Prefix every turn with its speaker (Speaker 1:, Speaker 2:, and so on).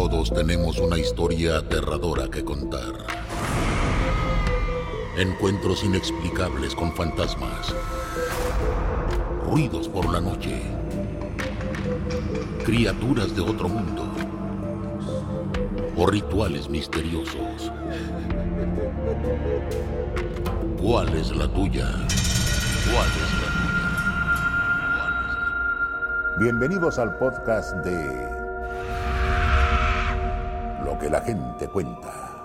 Speaker 1: Todos tenemos una historia aterradora que contar. Encuentros inexplicables con fantasmas. Ruidos por la noche. Criaturas de otro mundo. O rituales misteriosos. ¿Cuál es la tuya? ¿Cuál es la tuya?
Speaker 2: Bienvenidos al podcast de la gente cuenta.